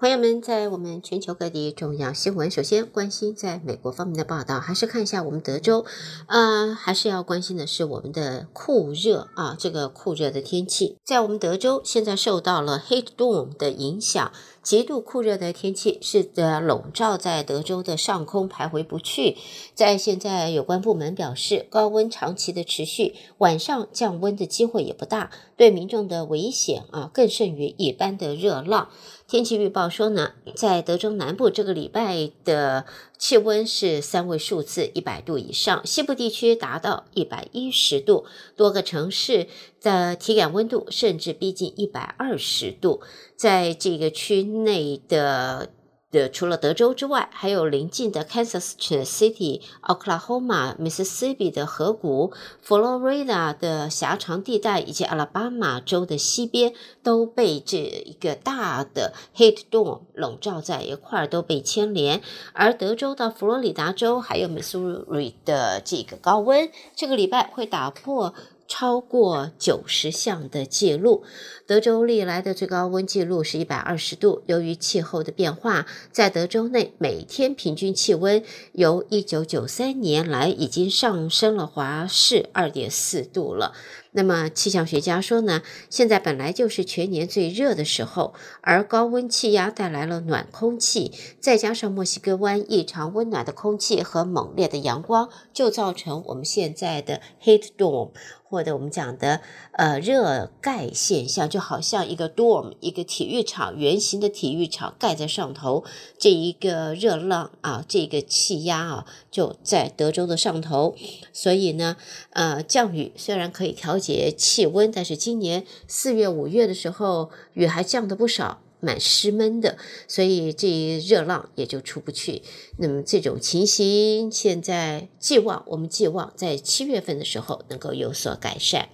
朋友们，在我们全球各地重要新闻，首先关心在美国方面的报道，还是看一下我们德州，呃，还是要关心的是我们的酷热啊，这个酷热的天气，在我们德州现在受到了 Heat Dome 的影响。极度酷热的天气是的，笼罩在德州的上空，徘徊不去。在现在，有关部门表示，高温长期的持续，晚上降温的机会也不大，对民众的危险啊，更胜于一般的热浪。天气预报说呢，在德州南部这个礼拜的气温是三位数字，一百度以上；西部地区达到一百一十度，多个城市的体感温度甚至逼近一百二十度。在这个区内的。的除了德州之外，还有邻近的 Kansas City、Oklahoma、Mississippi 的河谷、佛罗里达的狭长地带以及阿拉巴马州的西边，都被这一个大的 Heat Dome 笼罩在一块，都被牵连。而德州到佛罗里达州还有 Missouri 的这个高温，这个礼拜会打破。超过九十项的记录，德州历来的最高温记录是一百二十度。由于气候的变化，在德州内每天平均气温由一九九三年来已经上升了华氏二点四度了。那么气象学家说呢，现在本来就是全年最热的时候，而高温气压带来了暖空气，再加上墨西哥湾异常温暖的空气和猛烈的阳光，就造成我们现在的 heat dome，或者我们讲的呃热盖现象，就好像一个 dome，一个体育场，圆形的体育场盖在上头，这一个热浪啊，这个气压啊，就在德州的上头，所以呢，呃，降雨虽然可以调节。节气温，但是今年四月、五月的时候，雨还降得不少，蛮湿闷的，所以这热浪也就出不去。那么这种情形，现在寄望我们寄望在七月份的时候能够有所改善。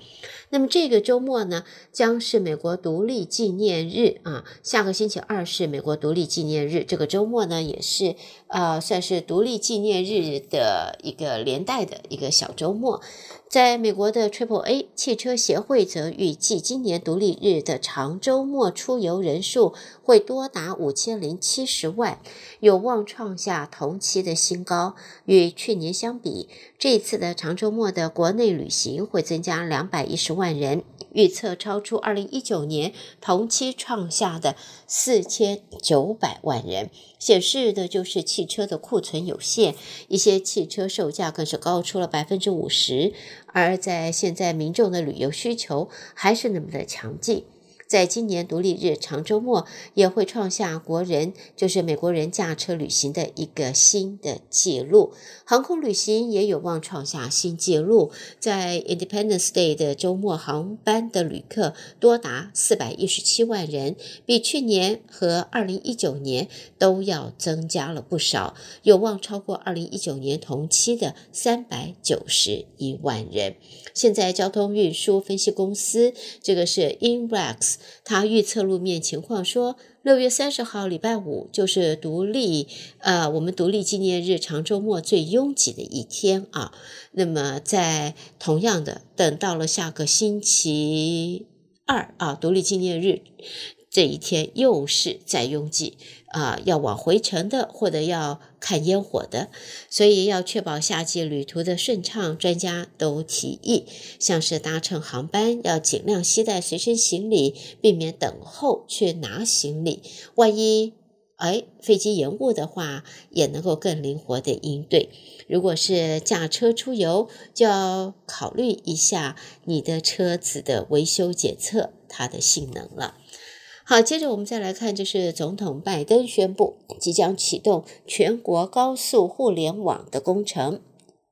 那么这个周末呢，将是美国独立纪念日啊，下个星期二是美国独立纪念日，这个周末呢也是呃算是独立纪念日的一个连带的一个小周末。在美国的 Triple A 汽车协会则预计，今年独立日的长周末出游人数会多达五千零七十万，有望创下同期的新高。与去年相比，这次的长周末的国内旅行会增加两百一十万人，预测超出二零一九年同期创下的四千九百万人。显示的就是汽车的库存有限，一些汽车售价更是高出了百分之五十。而在现在，民众的旅游需求还是那么的强劲。在今年独立日长周末，也会创下国人，就是美国人驾车旅行的一个新的纪录。航空旅行也有望创下新纪录，在 Independence Day 的周末航班的旅客多达四百一十七万人，比去年和二零一九年都要增加了不少，有望超过二零一九年同期的三百九十一万人。现在交通运输分析公司，这个是 Inrix。他预测路面情况说，六月三十号礼拜五就是独立，呃，我们独立纪念日长周末最拥挤的一天啊。那么在同样的，等到了下个星期二啊，独立纪念日。这一天又是在拥挤啊，要往回程的或者要看烟火的，所以要确保夏季旅途的顺畅，专家都提议，像是搭乘航班要尽量携带随身行李，避免等候去拿行李。万一哎飞机延误的话，也能够更灵活的应对。如果是驾车出游，就要考虑一下你的车子的维修检测它的性能了。好，接着我们再来看，就是总统拜登宣布即将启动全国高速互联网的工程。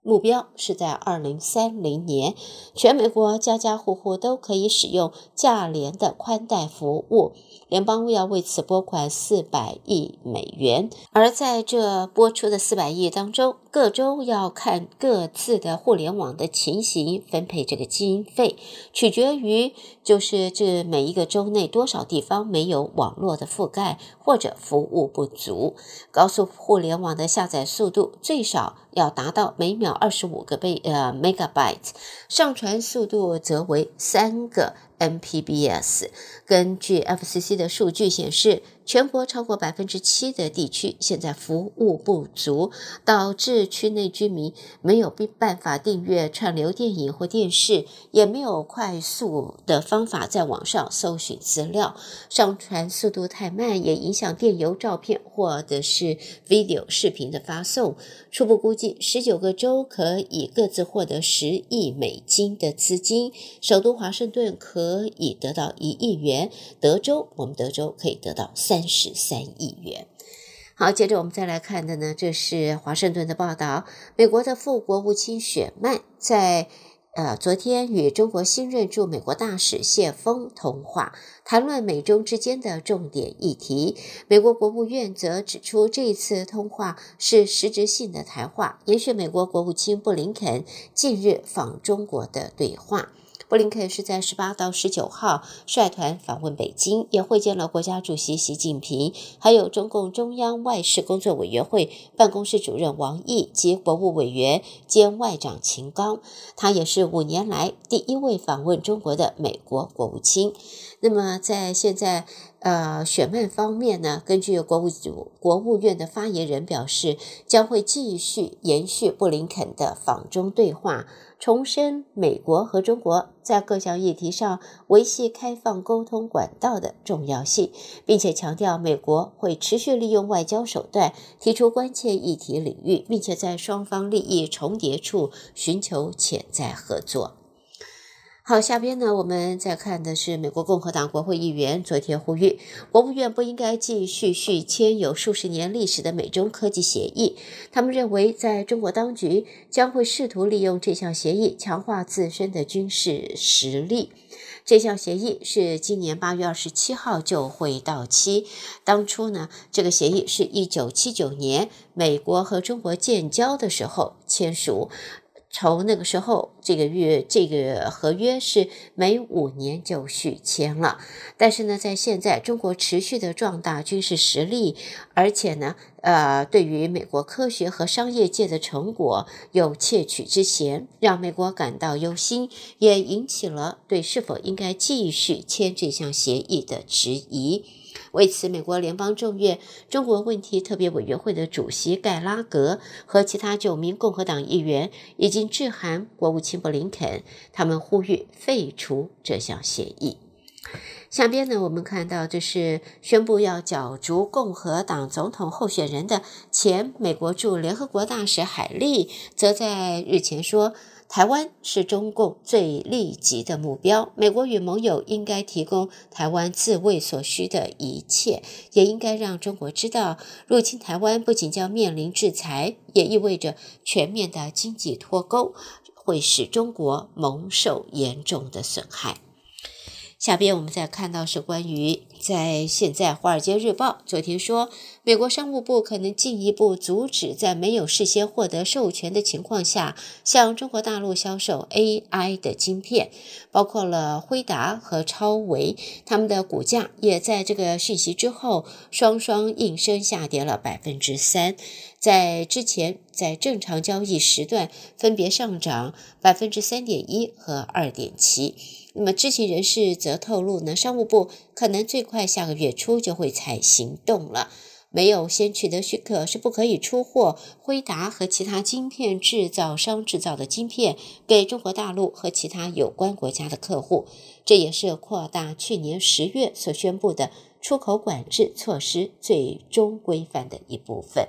目标是在二零三零年，全美国家家户户都可以使用价廉的宽带服务。联邦要为此拨款四百亿美元，而在这拨出的四百亿当中，各州要看各自的互联网的情形分配这个经费，取决于就是这每一个州内多少地方没有网络的覆盖或者服务不足。高速互联网的下载速度最少要达到每秒二十五个倍呃 megabyte，上传速度则为三个 MPBS。根据 FCC 的数据显示，全国超过百分之七的地区现在服务不足，导致区内居民没有办法订阅串流电影或电视，也没有快速的方法在网上搜寻资料，上传速度太慢，也影响电邮、照片或者是 video 视频的发送。初步估计，十九个州可以各自获得十亿美金的资金，首都华盛顿可可以得到一亿元，德州，我们德州可以得到三。三十三亿元。好，接着我们再来看的呢，这是华盛顿的报道。美国的副国务卿雪曼在呃昨天与中国新任驻美国大使谢锋通话，谈论美中之间的重点议题。美国国务院则指出，这一次通话是实质性的谈话，延续美国国务卿布林肯近日访中国的对话。布林肯是在十八到十九号率团访问北京，也会见了国家主席习近平，还有中共中央外事工作委员会办公室主任王毅及国务委员兼外长秦刚。他也是五年来第一位访问中国的美国国务卿。那么在现在，呃，选曼方面呢，根据国务组国务院的发言人表示，将会继续延续布林肯的访中对话。重申美国和中国在各项议题上维系开放沟通管道的重要性，并且强调美国会持续利用外交手段提出关切议题领域，并且在双方利益重叠处寻求潜在合作。好，下边呢，我们再看的是美国共和党国会议员昨天呼吁，国务院不应该继续续签有数十年历史的美中科技协议。他们认为，在中国当局将会试图利用这项协议强化自身的军事实力。这项协议是今年八月二十七号就会到期。当初呢，这个协议是一九七九年美国和中国建交的时候签署。从那个时候，这个月这个合约是每五年就续签了。但是呢，在现在中国持续的壮大军事实力，而且呢，呃，对于美国科学和商业界的成果有窃取之嫌，让美国感到忧心，也引起了对是否应该继续签这项协议的质疑。为此，美国联邦众院中国问题特别委员会的主席盖拉格和其他九名共和党议员已经致函国务卿布林肯，他们呼吁废除这项协议。下边呢，我们看到这是宣布要角逐共和党总统候选人的前美国驻联合国大使海利，则在日前说。台湾是中共最利己的目标，美国与盟友应该提供台湾自卫所需的一切，也应该让中国知道，入侵台湾不仅将面临制裁，也意味着全面的经济脱钩，会使中国蒙受严重的损害。下边我们再看到是关于在现在《华尔街日报》昨天说，美国商务部可能进一步阻止在没有事先获得授权的情况下向中国大陆销售 AI 的晶片，包括了辉达和超维，他们的股价也在这个讯息之后双双应声下跌了百分之三，在之前在正常交易时段分别上涨百分之三点一和二点七。那么知情人士则透露呢，商务部可能最快下个月初就会采行动了。没有先取得许可是不可以出货辉达和其他晶片制造商制造的晶片给中国大陆和其他有关国家的客户。这也是扩大去年十月所宣布的出口管制措施最终规范的一部分。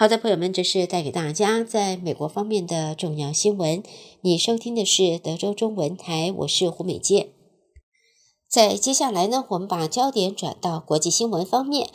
好的，朋友们，这是带给大家在美国方面的重要新闻。你收听的是德州中文台，我是胡美健。在接下来呢，我们把焦点转到国际新闻方面。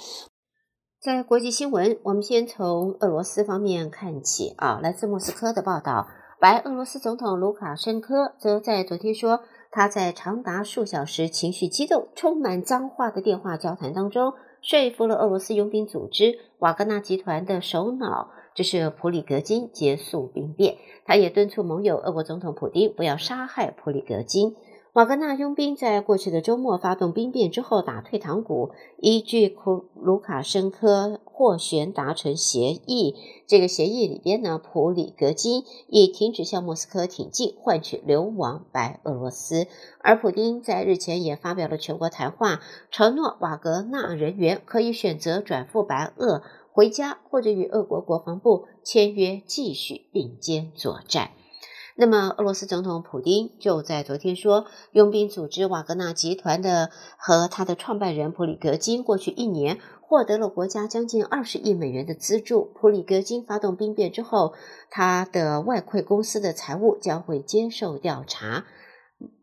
在国际新闻，我们先从俄罗斯方面看起啊。来自莫斯科的报道，白俄罗斯总统卢卡申科则在昨天说，他在长达数小时、情绪激动、充满脏话的电话交谈当中。说服了俄罗斯佣兵组织瓦格纳集团的首脑，就是普里格金结束兵变。他也敦促盟友俄国总统普京不要杀害普里格金。瓦格纳佣兵在过去的周末发动兵变之后打退堂鼓，依据库卢卡申科斡旋达成协议。这个协议里边呢，普里格金以停止向莫斯科挺进换取流亡白俄罗斯。而普丁在日前也发表了全国谈话，承诺瓦格纳人员可以选择转赴白俄回家，或者与俄国国防部签约继续并肩作战。那么，俄罗斯总统普丁就在昨天说，佣兵组织瓦格纳集团的和他的创办人普里格金过去一年获得了国家将近二十亿美元的资助。普里格金发动兵变之后，他的外汇公司的财务将会接受调查。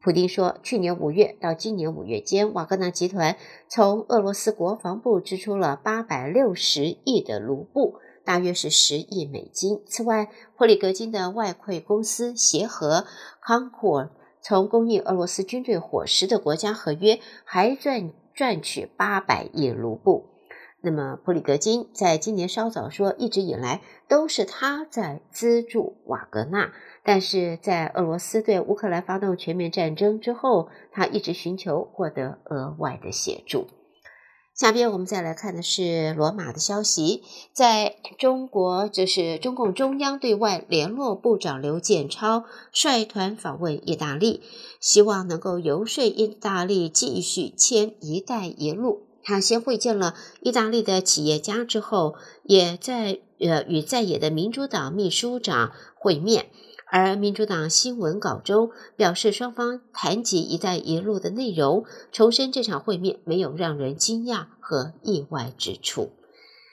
普丁说，去年五月到今年五月间，瓦格纳集团从俄罗斯国防部支出了八百六十亿的卢布。大约是十亿美金。此外，普里格金的外汇公司协和康库尔从供应俄罗斯军队伙食的国家合约还赚赚取八百亿卢布。那么，普里格金在今年稍早说，一直以来都是他在资助瓦格纳，但是在俄罗斯对乌克兰发动全面战争之后，他一直寻求获得额外的协助。下边我们再来看的是罗马的消息，在中国，这是中共中央对外联络部长刘建超率团访问意大利，希望能够游说意大利继续签“一带一路”。他先会见了意大利的企业家之后，也在呃与在野的民主党秘书长会面。而民主党新闻稿中表示，双方谈及“一带一路”的内容，重申这场会面没有让人惊讶和意外之处。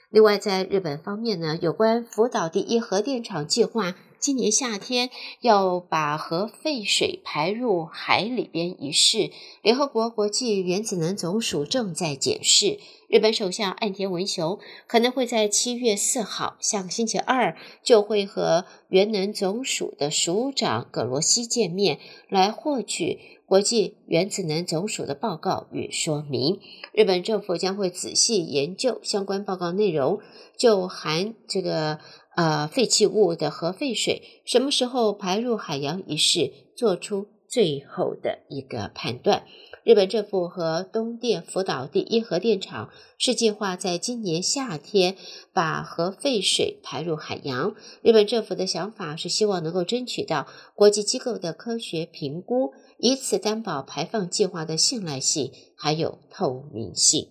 另外，在日本方面呢，有关福岛第一核电厂计划，今年夏天要把核废水排入海里边一事，联合国国际原子能总署正在检视。日本首相岸田文雄可能会在七月四号，下星期二就会和原能总署的署长葛罗西见面，来获取国际原子能总署的报告与说明。日本政府将会仔细研究相关报告内容，就含这个呃废弃物的核废水什么时候排入海洋一事，做出最后的一个判断。日本政府和东电福岛第一核电厂是计划在今年夏天把核废水排入海洋。日本政府的想法是希望能够争取到国际机构的科学评估，以此担保排放计划的信赖性还有透明性。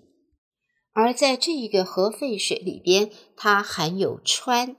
而在这一个核废水里边，它含有氚，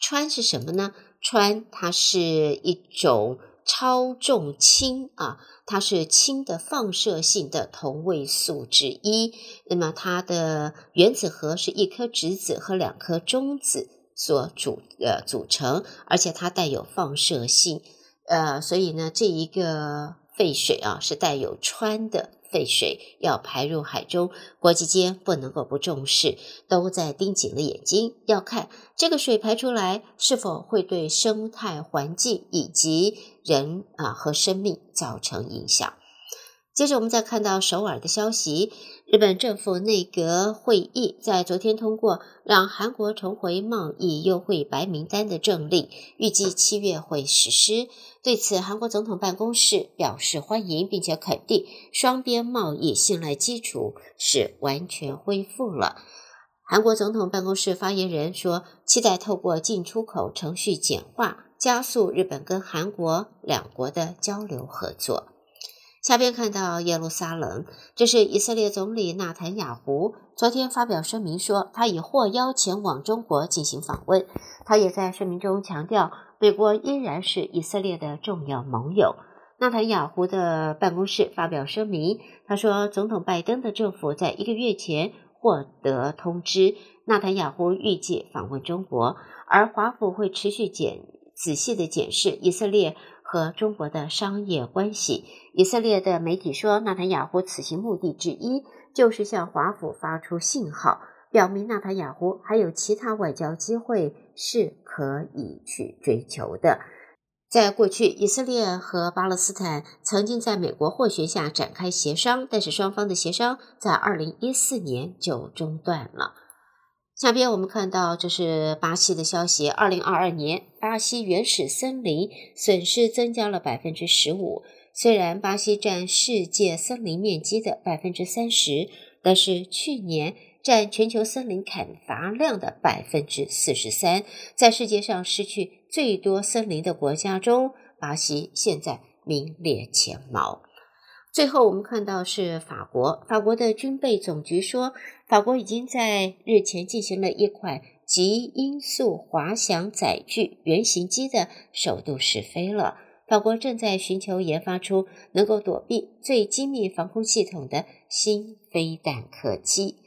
氚是什么呢？氚它是一种。超重氢啊，它是氢的放射性的同位素之一。那么它的原子核是一颗质子和两颗中子所组呃组成，而且它带有放射性。呃，所以呢，这一个废水啊是带有氚的。废水要排入海中，国际间不能够不重视，都在盯紧了眼睛，要看这个水排出来是否会对生态环境以及人啊和生命造成影响。接着，我们再看到首尔的消息。日本政府内阁会议在昨天通过让韩国重回贸易优惠白名单的政令，预计七月会实施。对此，韩国总统办公室表示欢迎，并且肯定双边贸易信赖基础是完全恢复了。韩国总统办公室发言人说，期待透过进出口程序简化，加速日本跟韩国两国的交流合作。下边看到耶路撒冷，这是以色列总理纳坦雅胡昨天发表声明说，他已获邀前往中国进行访问。他也在声明中强调，美国依然是以色列的重要盟友。纳坦雅胡的办公室发表声明，他说，总统拜登的政府在一个月前获得通知，纳坦雅胡预计访问中国，而华府会持续检仔细的检视以色列。和中国的商业关系，以色列的媒体说，纳坦雅胡此行目的之一就是向华府发出信号，表明纳坦雅胡还有其他外交机会是可以去追求的。在过去，以色列和巴勒斯坦曾经在美国斡旋下展开协商，但是双方的协商在二零一四年就中断了。下边我们看到，这是巴西的消息。二零二二年，巴西原始森林损失增加了百分之十五。虽然巴西占世界森林面积的百分之三十，但是去年占全球森林砍伐量的百分之四十三。在世界上失去最多森林的国家中，巴西现在名列前茅。最后，我们看到是法国，法国的军备总局说，法国已经在日前进行了一款极音速滑翔载具原型机的首度试飞了。法国正在寻求研发出能够躲避最精密防空系统的新飞弹客机。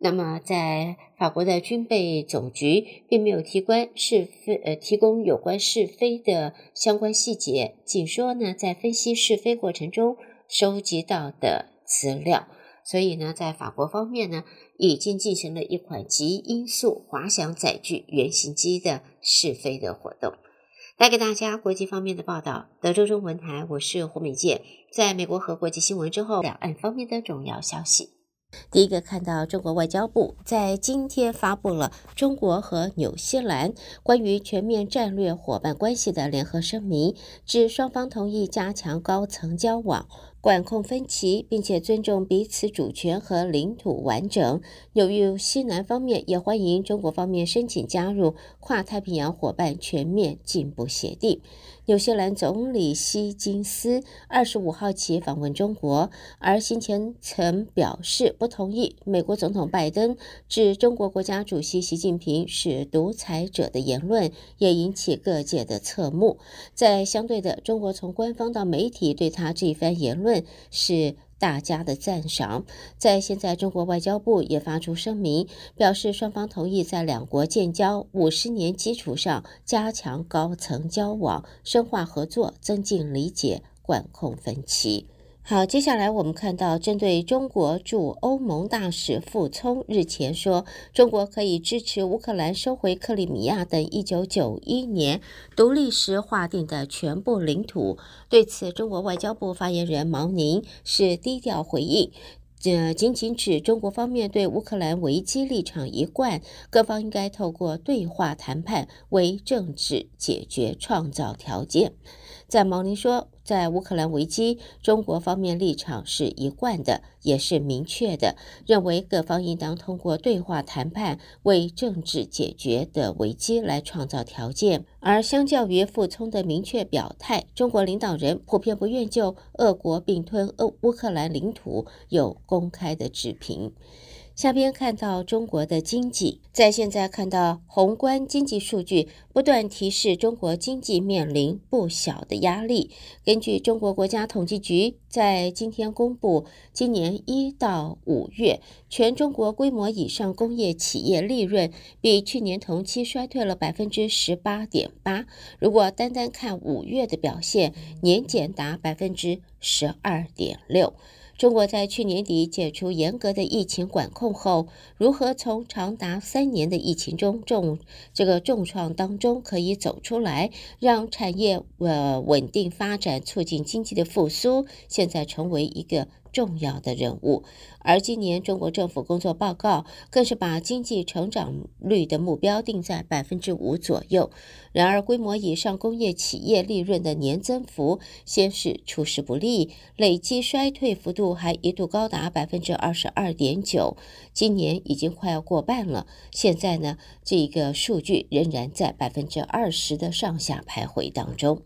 那么，在法国的军备总局并没有提关试飞呃提供有关试飞的相关细节，仅说呢，在分析试飞过程中收集到的资料。所以呢，在法国方面呢，已经进行了一款极音速滑翔载具原型机的试飞的活动。带给大家国际方面的报道。德州中文台，我是胡美健。在美国和国际新闻之后，两岸方面的重要消息。第一个看到中国外交部在今天发布了中国和纽西兰关于全面战略伙伴关系的联合声明，指双方同意加强高层交往。管控分歧，并且尊重彼此主权和领土完整。纽约西南方面也欢迎中国方面申请加入跨太平洋伙伴全面进步协定。纽西兰总理希金斯二十五号起访问中国，而先前曾表示不同意美国总统拜登指中国国家主席习近平是独裁者的言论，也引起各界的侧目。在相对的，中国从官方到媒体对他这一番言论。是大家的赞赏。在现在，中国外交部也发出声明，表示双方同意在两国建交五十年基础上加强高层交往，深化合作，增进理解，管控分歧。好，接下来我们看到，针对中国驻欧盟大使傅聪日前说，中国可以支持乌克兰收回克里米亚等一九九一年独立时划定的全部领土。对此，中国外交部发言人毛宁是低调回应，这仅仅指中国方面对乌克兰危机立场一贯，各方应该透过对话谈判为政治解决创造条件。在毛宁说，在乌克兰危机，中国方面立场是一贯的，也是明确的，认为各方应当通过对话谈判为政治解决的危机来创造条件。而相较于傅聪的明确表态，中国领导人普遍不愿就俄国并吞欧乌克兰领土有公开的置评。下边看到中国的经济，在现在看到宏观经济数据不断提示中国经济面临不小的压力。根据中国国家统计局在今天公布，今年一到五月全中国规模以上工业企业利润比去年同期衰退了百分之十八点八。如果单单看五月的表现，年减达百分之十二点六。中国在去年底解除严格的疫情管控后，如何从长达三年的疫情中重这个重创当中可以走出来，让产业呃稳定发展，促进经济的复苏，现在成为一个。重要的任务，而今年中国政府工作报告更是把经济成长率的目标定在百分之五左右。然而，规模以上工业企业利润的年增幅先是出师不利，累计衰退幅度还一度高达百分之二十二点九。今年已经快要过半了，现在呢，这个数据仍然在百分之二十的上下徘徊当中。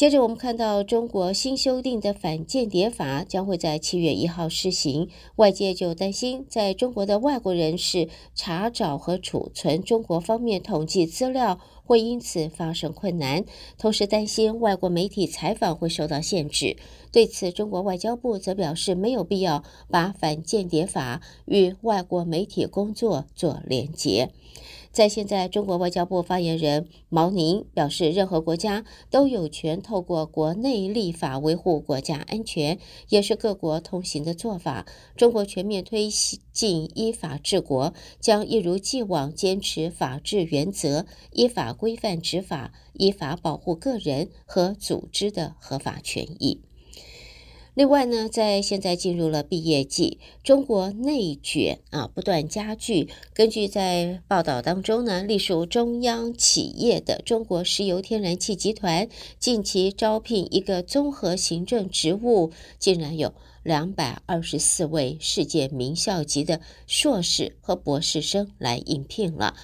接着，我们看到中国新修订的反间谍法将会在七月一号施行，外界就担心在中国的外国人士查找和储存中国方面统计资料会因此发生困难，同时担心外国媒体采访会受到限制。对此，中国外交部则表示没有必要把反间谍法与外国媒体工作做连结。在现在，中国外交部发言人毛宁表示，任何国家都有权透过国内立法维护国家安全，也是各国通行的做法。中国全面推进依法治国，将一如既往坚持法治原则，依法规范执法，依法保护个人和组织的合法权益。另外呢，在现在进入了毕业季，中国内卷啊不断加剧。根据在报道当中呢，隶属中央企业的中国石油天然气集团近期招聘一个综合行政职务，竟然有两百二十四位世界名校级的硕士和博士生来应聘了。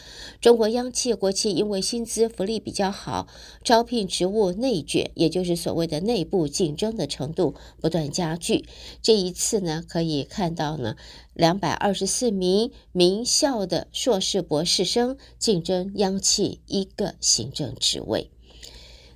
中国央企国企因为薪资福利比较好，招聘职务内卷，也就是所谓的内部竞争的程度不断加剧。这一次呢，可以看到呢，两百二十四名名校的硕士博士生竞争央企一个行政职位。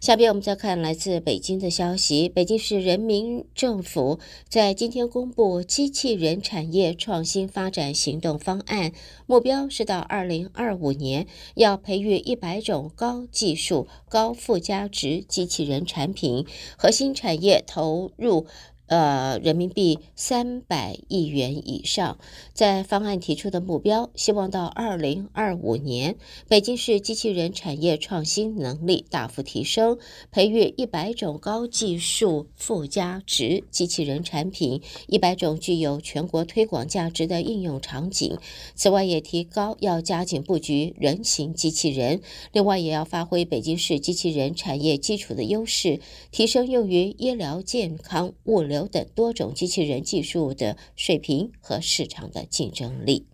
下边我们再看来自北京的消息，北京市人民政府在今天公布机器人产业创新发展行动方案，目标是到二零二五年要培育一百种高技术、高附加值机器人产品，核心产业投入。呃，人民币三百亿元以上，在方案提出的目标，希望到二零二五年，北京市机器人产业创新能力大幅提升，培育一百种高技术附加值机器人产品，一百种具有全国推广价值的应用场景。此外，也提高要加紧布局人形机器人，另外也要发挥北京市机器人产业基础的优势，提升用于医疗、健康、物流。等多种机器人技术的水平和市场的竞争力。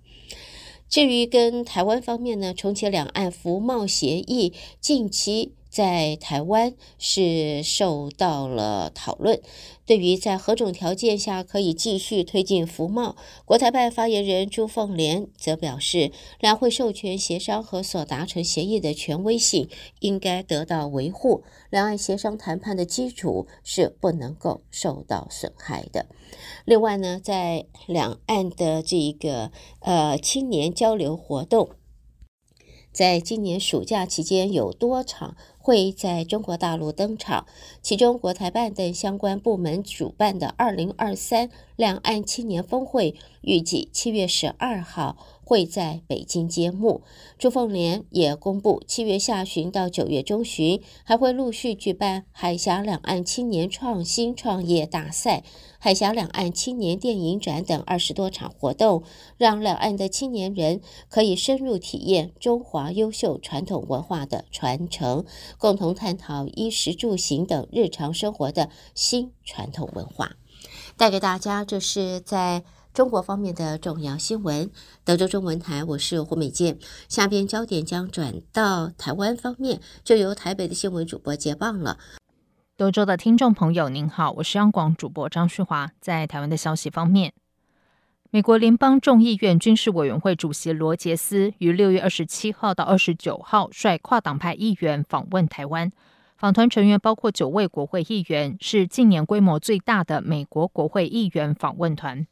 至于跟台湾方面呢，重启两岸服贸协议近期在台湾是受到了讨论。对于在何种条件下可以继续推进服贸，国台办发言人朱凤莲则表示，两会授权协商和所达成协议的权威性应该得到维护，两岸协商谈判的基础是不能够受到损害的。另外呢，在两岸的这一个呃青年交流活动，在今年暑假期间有多场。会在中国大陆登场，其中国台办等相关部门主办的二零二三两岸青年峰会，预计七月十二号会在北京揭幕。朱凤莲也公布，七月下旬到九月中旬，还会陆续举办海峡两岸青年创新创业大赛、海峡两岸青年电影展等二十多场活动，让两岸的青年人可以深入体验中华优秀传统文化的传承。共同探讨衣食住行等日常生活的新传统文化，带给大家这是在中国方面的重要新闻。德州中文台，我是胡美健。下边焦点将转到台湾方面，就由台北的新闻主播接棒了。德州的听众朋友，您好，我是央广主播张旭华。在台湾的消息方面。美国联邦众议院军事委员会主席罗杰斯于六月二十七号到二十九号率跨党派议员访问台湾，访团成员包括九位国会议员，是近年规模最大的美国国会议员访问团。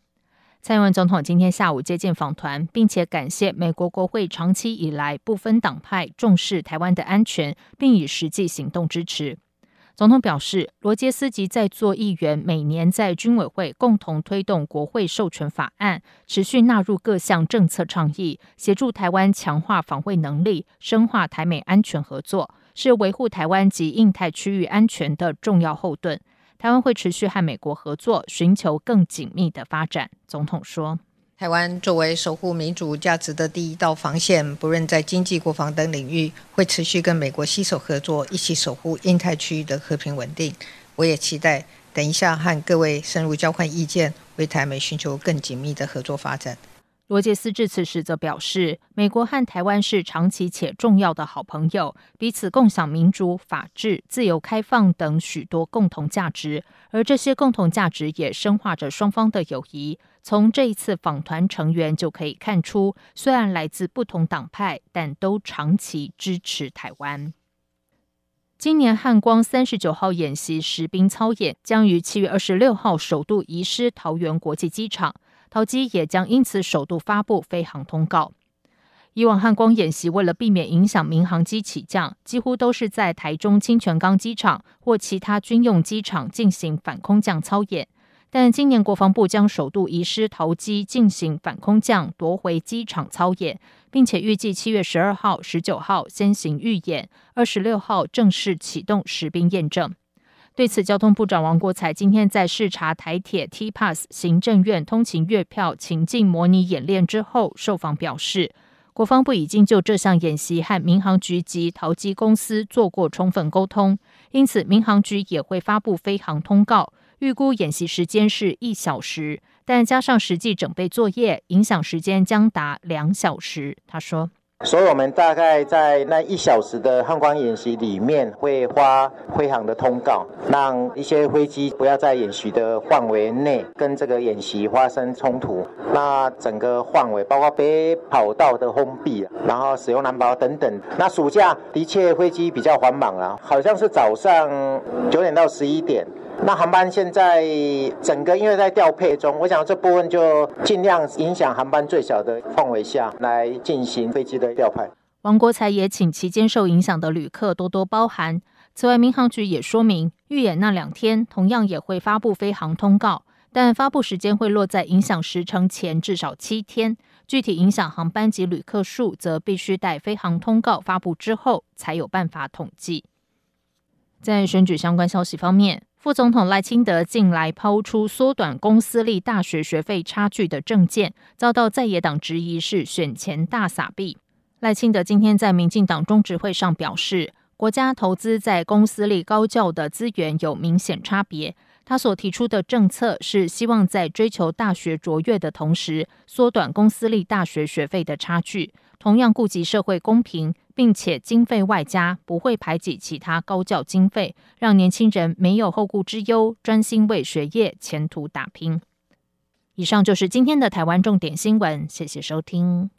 蔡英文总统今天下午接见访团，并且感谢美国国会长期以来不分党派重视台湾的安全，并以实际行动支持。总统表示，罗杰斯及在座议员每年在军委会共同推动国会授权法案，持续纳入各项政策倡议，协助台湾强化防卫能力，深化台美安全合作，是维护台湾及印太区域安全的重要后盾。台湾会持续和美国合作，寻求更紧密的发展。总统说。台湾作为守护民主价值的第一道防线，不论在经济、国防等领域，会持续跟美国携手合作，一起守护印太区域的和平稳定。我也期待等一下和各位深入交换意见，为台美寻求更紧密的合作发展。罗杰斯致辞时则表示，美国和台湾是长期且重要的好朋友，彼此共享民主、法治、自由、开放等许多共同价值，而这些共同价值也深化着双方的友谊。从这一次访团成员就可以看出，虽然来自不同党派，但都长期支持台湾。今年汉光三十九号演习实兵操演将于七月二十六号首度移师桃园国际机场。桃机也将因此首度发布飞航通告。以往汉光演习为了避免影响民航机起降，几乎都是在台中清泉岗机场或其他军用机场进行反空降操演。但今年国防部将首度移师桃机进行反空降夺回机场操演，并且预计七月十二号、十九号先行预演，二十六号正式启动实兵验证。对此，交通部长王国材今天在视察台铁 T-Pass 行政院通勤月票情境模拟演练之后，受访表示，国防部已经就这项演习和民航局及桃机公司做过充分沟通，因此民航局也会发布飞航通告，预估演习时间是一小时，但加上实际准备作业，影响时间将达两小时。他说。所以，我们大概在那一小时的汉光演习里面，会发飞航的通告，让一些飞机不要在演习的范围内跟这个演习发生冲突。那整个范围包括北跑道的封闭，然后使用南跑等等。那暑假的确飞机比较繁忙啊，好像是早上九点到十一点。那航班现在整个因为在调配中，我想这部分就尽量影响航班最小的范围下来进行飞机的调派。王国材也请期间受影响的旅客多多包涵。此外，民航局也说明，预演那两天同样也会发布飞航通告，但发布时间会落在影响时程前至少七天，具体影响航班及旅客数，则必须待飞航通告发布之后才有办法统计。在选举相关消息方面。副总统赖清德近来抛出缩短公私立大学学费差距的政见，遭到在野党质疑是选前大撒币。赖清德今天在民进党中执会上表示，国家投资在公私立高教的资源有明显差别。他所提出的政策是希望在追求大学卓越的同时，缩短公私立大学学费的差距，同样顾及社会公平。并且经费外加，不会排挤其他高教经费，让年轻人没有后顾之忧，专心为学业前途打拼。以上就是今天的台湾重点新闻，谢谢收听。